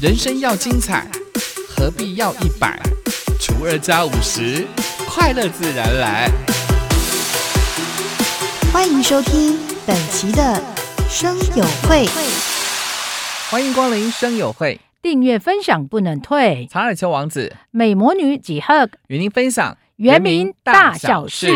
人生要精彩，何必要一百除二加五十，快乐自然来。欢迎收听本期的生友会，欢迎光临生友会，订阅分享不能退。查尔丘王子美魔女几何与您分享原名大小事。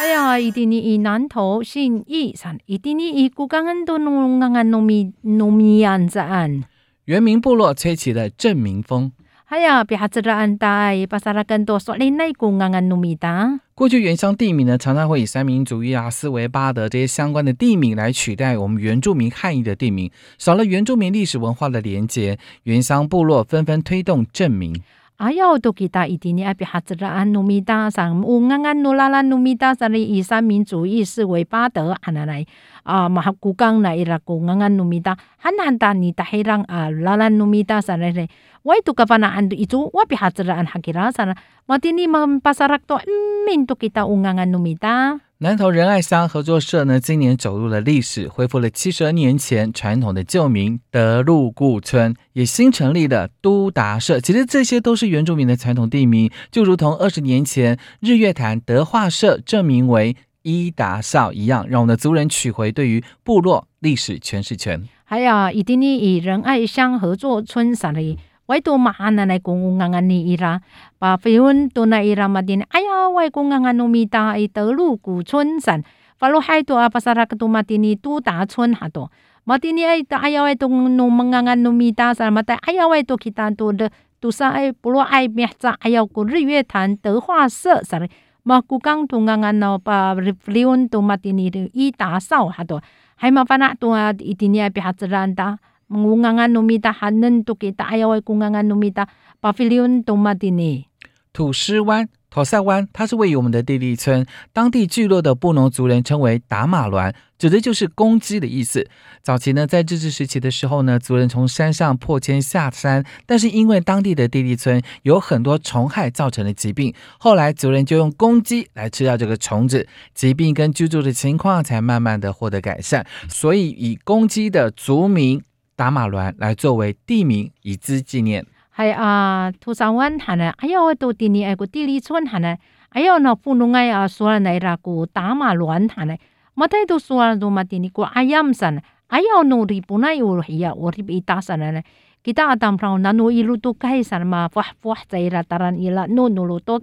哎呀，一定你以南投信义山，一定你以古港很多农安安农民农民安在安。原民部落吹起了正民风。哎呀，别哈子的安带，巴萨拉更多说林内古安安努米达。过去原乡地名呢，常常会以三民主义啊、斯维巴德这些相关的地名来取代我们原住民汉译的地名，少了原住民历史文化的连结，原乡部落纷纷推动正名。哎呀，都给他一定你爱别哈子的安农民达上，乌安安努拉拉农民达上的以三民主义思维巴德安那来啊，马哈古港那伊拉古安安农民达，很难达你达黑人啊，拉拉农民达上来嘞。我都个 pana ando itu wa pihatraan hakira sana matini mampasarak to min to kita ungangan numita 南投仁爱乡合作社呢，今年走入了历史，恢复了七十二年前传统的旧名德禄固村，也新成立了都达社。其实这些都是原住民的传统地名，就如同二十年前日月潭德化社正名为伊达少一样，让我们的族人取回对于部落历史诠释权。还有一定呢以仁爱乡合作村上的。Wai tu maana nai kung nganga ni ira. Pa fiun tu na ira madin aya wai kung nganga no mita ai te lu ku chun san falo hai tu apa sara tu matini tu ta chun ha to matini ai ta aya wai tu no mangangan no mita san mata aya wai tu kita tu de tu sa ai pulo ai meh cha aya ku ri yue tan de hua se sa ma ku kang tu nganga no pa fiun tu matini i ta sao ha to hai ma pana tu a itini ai pi hatran ta ngungangan numita hanen tu kita ayawai kungangan numita pavilion tomatini。土狮湾、头塞湾，它是位于我们的地利村，当地聚落的布农族人称为打马峦，指的就是公鸡的意思。早期呢，在日治时期的时候呢，族人从山上破迁下山，但是因为当地的地利村有很多虫害造成的疾病，后来族人就用公鸡来吃掉这个虫子，疾病跟居住的情况才慢慢的获得改善。所以以公鸡的族名。打马銮来作为地名以资纪念。系啊，土沙湾喊呢，哎呀，我都听个地理村喊呢，哎呀，那丰隆哎啊说来奈拉个打马銮喊呢，冇得都说来都冇听你讲，哎呀唔成，哎呀，我哩不奈有气啊，我哩被打散了呢，其他阿谈不讲，那侬一路都开山嘛，佛佛在拉当然伊拉，侬侬路都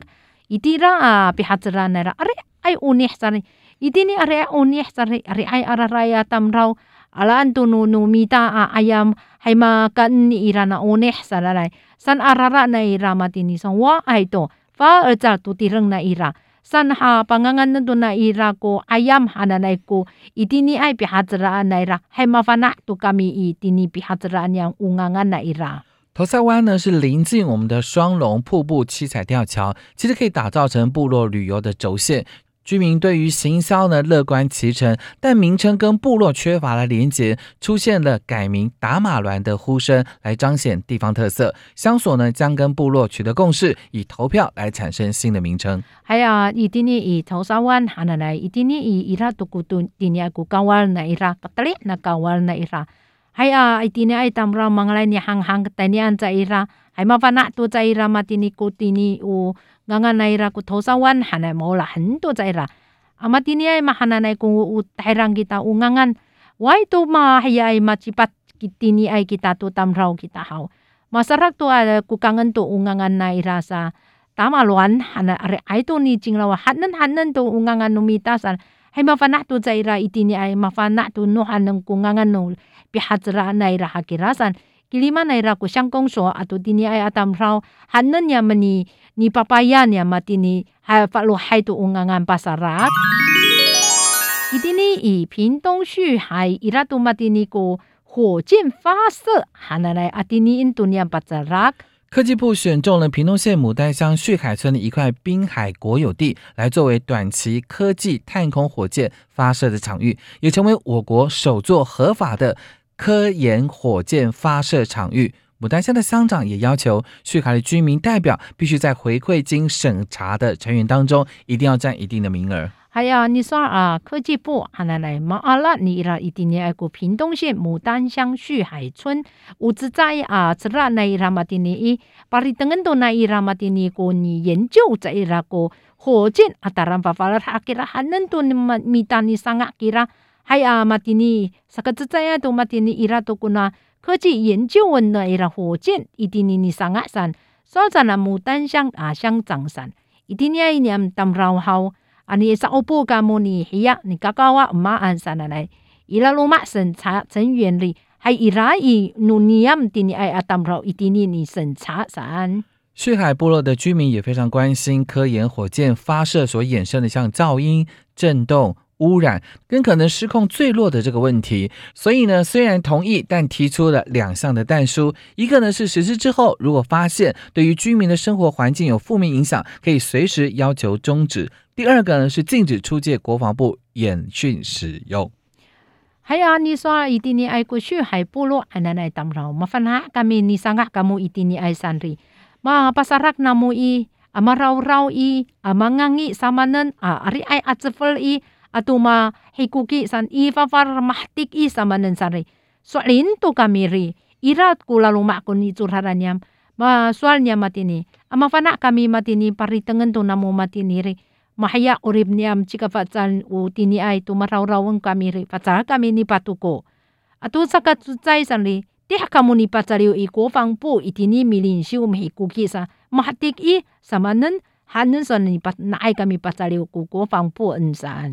伊啲啦啊，皮下子啦奈拉，哎哎，五年生呢，伊啲呢哎呀五年生哩，哎阿拉来阿谈不讲。Alaan tu nu nu mita a ayam hay makan ni ira na oneh salalay san arara na ira matini sang wa ay to fa erza tu tireng na ira san ha pangangan na na ira ko ayam hananay ko itini ay pihazraan na ira hay mafana tu kami itini pihazraan yang ungangan na ira 头塞湾呢是临近我们的双龙瀑布七彩吊桥，其实可以打造成部落旅游的轴线。居民对于行销呢乐观其成，但名称跟部落缺乏了连结，出现了改名打马峦的呼声，来彰显地方特色。乡所呢将跟部落取得共识，以投票来产生新的名称。还有一定呢以头沙湾喊来，一定呢以伊拉独孤顿今年古高湾那伊拉，格特里那高湾那伊拉，还有一定呢爱当让忙来你行行个带你安在伊拉，还麻烦那多在伊拉嘛，今年古今年有。ngangan naira ku tosawan hana mola hento zaira amatini ay mahananay kung utairang kita ungangan why to mahayay macipat kitini ay kita to tamraw kita haw masarak to ada kukangan to ungangan naira sa tama luan hana are ay to ni jinglawa hanan hanan to ungangan numita sa hay mafana to zaira itini ay mafana to no hanang kungangan no pihatra naira hakirasan kilima naira ku syangkong so ato dini ay atam raw hanan ya mani ni papaya ni mati ni hai fa lo hai tu ungangan pasarak idini i 屏东旭海伊拉杜马蒂尼个火箭发射，哈那来阿蒂尼印度尼亚巴扎拉。 科技部选中了屏东县牡丹乡旭海村的一块滨海国有地，来作为短期科技探空火箭发射的场域，也成为我国首座合法的科研火箭发射场域。牡丹乡的乡长也要求，旭海的居民代表必须在回馈经审查的成员当中，一定要占一定的名额。还有你说啊，科技部还来来马阿拉尼拉一定爱过屏东县牡丹乡旭海村，五子在啊，自然那伊拉马丁尼伊，巴里登恩多那伊拉马丁尼过你研究在伊拉过火箭啊，当然巴法拉哈吉拉还能多你们米丹尼桑啊吉拉，还有马蒂尼，萨克子在呀？多马蒂尼伊拉多古纳科技研究文呢？伊拉火箭伊蒂尼尼上阿山，所在那牡丹乡阿乡长山，伊蒂尼一年当老好，阿尼上欧布加莫尼黑亚，你高高啊姆马安山来来，伊拉罗马审查成员里。还伊拉伊努尼亚姆蒂尼埃阿达姆罗伊蒂尼尼审查山。旭海部落的居民也非常关心科研火箭发射所衍生的像噪音、震动、污染跟可能失控坠落的这个问题。所以呢，虽然同意，但提出了两项的弹书，一个呢是实施之后，如果发现对于居民的生活环境有负面影响，可以随时要求终止。第二个呢是禁止出借国防部演训使用。还有你说一定你爱过去海部落，还奶奶当然麻烦哈，kami ni sangat kamu 一定你爱山里，ma pasarak namu i ama raw raw i ama ngangi samanen a ari ai atsefel i atuma hikuki san ifafar mahtik i sama sari. Soalin tu kamiri, irat kula makun ni haranya Ma soalnya matini, ama fana kami matini paritengen tu namu matiniri. Mahaya urib niam cika fatsal u tini ai tu marau rawang kami ri. Fatsal kami ni patuko. Atu sakat sucai san ri, teh kamu ni patsariu i kofang pu itini milin siu mahikuki sa mahtik i sama nen samanen hanen son ni pat na ai kami patsaliu ku ko fang pu en san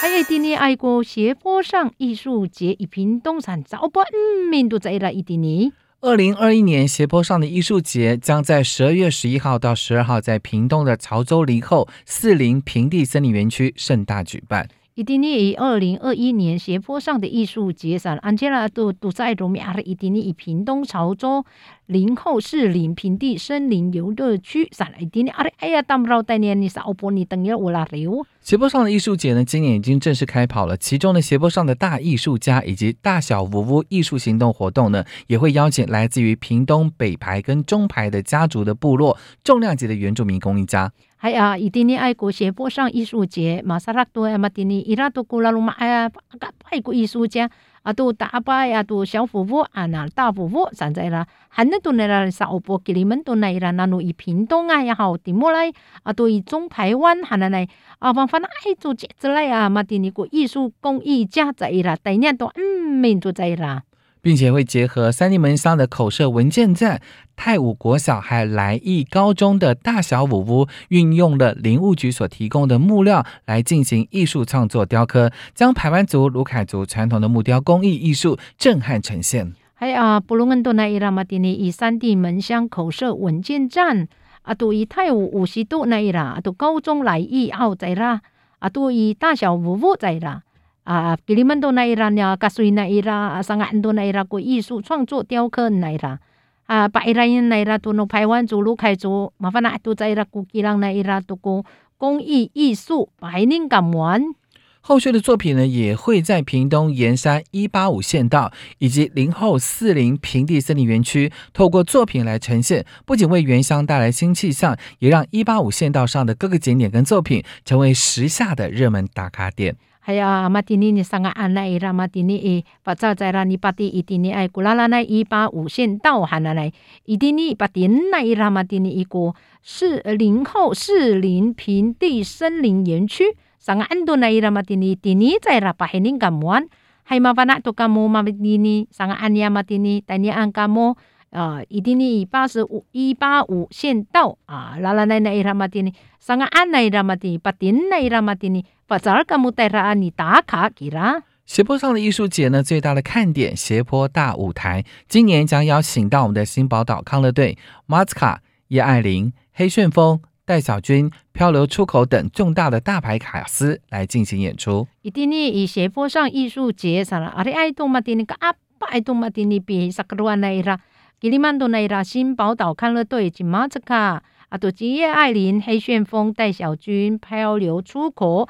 还有今年爱国斜坡上艺术节，一屏东山早不嗯，面都在了一点呢。二零二一年斜坡上的艺术节将在十二月十一号到十二号在屏东的潮州林后四林平地森林园区盛大举办。一定以二零二一年斜坡上的艺术节上，安吉拉都都在罗米亚的一定以屏东潮州林后四林平地森林游乐区上，一定阿哎呀，当不着带年你少波你等于我拉流。斜坡上的艺术节呢，今年已经正式开跑了。其中的斜坡上的大艺术家以及大小屋屋艺术行动活动呢，也会邀请来自于屏东北排跟中排的家族的部落重量级的原住民工艺家。还啊，一定的爱国斜坡上艺术节，马萨拉多呀，马丁尼伊拉多古拉鲁马哎呀，爱国艺术家。啊，都大伯呀，都小夫妇啊，那大夫妇现在啦，很多都那啦，沙欧波给你们都来啦，那努以屏东啊也好，地莫来啊，都以中台湾还那来啊，反反正爱做节子来啊，嘛的那个艺术工艺家在啦，第二都嗯，民族在啦。并且会结合三地门乡的口社文件站、泰武国小还来义高中的大小五屋，运用了林务局所提供的木料来进行艺术创作雕刻，将排湾族、卢凯族传统的木雕工艺艺术震撼呈现。还有啊，布隆恩多奈伊拉马蒂尼以三地门乡口社文件站啊，都以泰武五十度那伊拉，都高中来义奥在啦，啊，都以大小五屋在啦。啊，吉里曼多那伊拉呢，加水那伊拉，上岸多那伊拉过艺术创作雕刻那伊拉，啊，白伊拉人那伊拉都弄台湾族、卢凯族，麻烦那都在伊拉古吉朗那伊拉都过工艺艺术白领感玩。后续的作品呢，也会在屏东盐山一八五县道以及林后四林平地森林园区，透过作品来呈现，不仅为原乡带来新气象，也让一八五县道上的各个景点跟作品成为时下的热门打卡点。还有马蒂尼尼上个安奈伊拉玛蒂尼伊把早在拉尼巴蒂伊蒂尼爱古拉拉奈一八五线道喊来来伊蒂尼巴蒂奈伊拉玛蒂尼一个是林后士林平地森林园区上个安多奈伊拉玛蒂尼蒂尼在拉巴黑宁甘完还麻烦那多甘莫马蒂尼上个安尼亚马蒂尼带你安甘莫。啊，一定你八十五一八五线道啊，拉拉奈奈伊拉玛蒂尼，上个安奈伊拉玛蒂尼，巴丁奈伊拉玛蒂尼，把早儿干木带上你打卡给啦。斜坡上的艺术节呢，最大的看点斜坡大舞台，今年将邀请到我们的新宝岛康乐队、马斯卡、叶爱玲、黑旋风、戴小军、漂流出口等重大的大牌卡司来进行演出。一定你以斜坡上艺术节上了，阿里爱个阿巴爱罗拉。吉里曼多内拉新宝岛康乐队及马斯卡，阿，多吉叶爱琳、黑旋风、戴小军、漂流出口，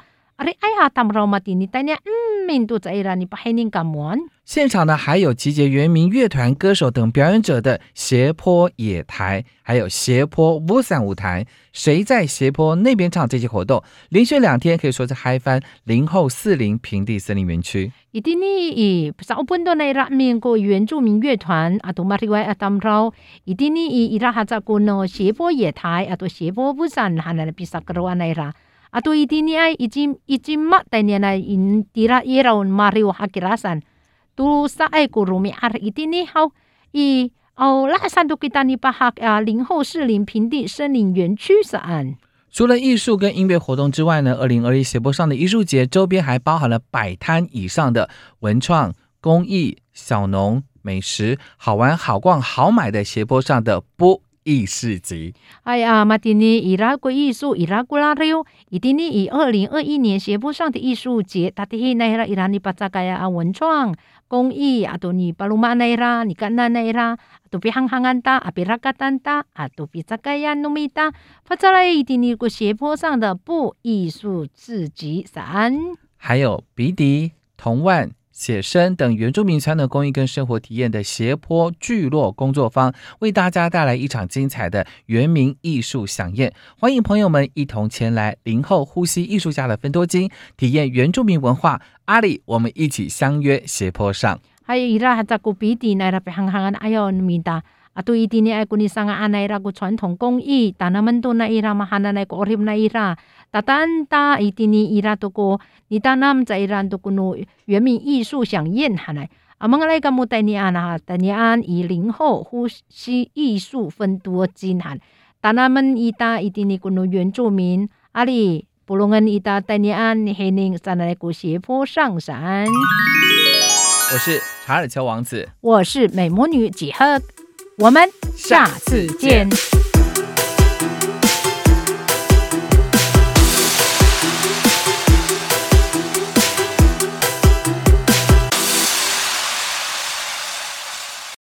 现场呢还有集结原民乐团歌手等表演者的斜坡野台，还有斜坡乌伞舞台。谁在斜坡那边唱这些活动，连续两天可以说是嗨翻零后四零平地森林园区。伊蒂尼伊少本多内拉原住民乐团马里外伊蒂尼伊伊拉哈扎古诺斜坡野台斜坡乌伞哈那比萨格罗内拉。Ato iti ni ay ijim ijim ma tanya na in tira iraw mariw hakirasan. Tu sa ay kurumi ar iti ni hao i 哦，拉萨都给大尼巴哈啊，林后士林平地森林园区是安。除了艺术跟音乐活动之外呢，二零二一斜坡上的艺术节周边还包含了百摊以上的文创、工艺、小农、美食，好玩、好逛、好买的斜坡上的波。艺市集，哎呀，马蒂尼伊拉国艺术伊拉古拉的哟，伊蒂尼以二零二一年斜坡上的艺术节，他的那伊拉伊拉尼巴扎盖呀啊文创工艺啊，都尼巴鲁马奈拉尼干那那伊拉，都比行行安达啊比拉嘎丹达啊，都比扎盖呀努米达，发扎来伊蒂尼个斜坡上的布艺术市集三，还有鼻笛、铜腕。写生等原住民传统工艺跟生活体验的斜坡聚落工作坊，为大家带来一场精彩的原民艺术飨宴。欢迎朋友们一同前来林后呼吸艺术家的分多金，体验原住民文化。阿里，我们一起相约斜坡上。还有伊拉还在古比地那那边行行哎呦米达。啊，对伊蒂尼爱古尼桑啊，那伊拉个传统工艺，但那们都那伊拉嘛，哈那奈古奥利那伊拉，达丹达伊蒂尼伊拉都古，你达那们在伊拉都古诺原民艺术飨宴哈来，啊，蒙个来个木带尼安哈，带尼安以零后呼吸艺术分多金哈，但那们伊达伊蒂尼古诺原住民，阿里布隆恩伊达带尼安黑宁在那古斜坡上山。我是查尔丘王子，我是美魔女几何。我们下次见。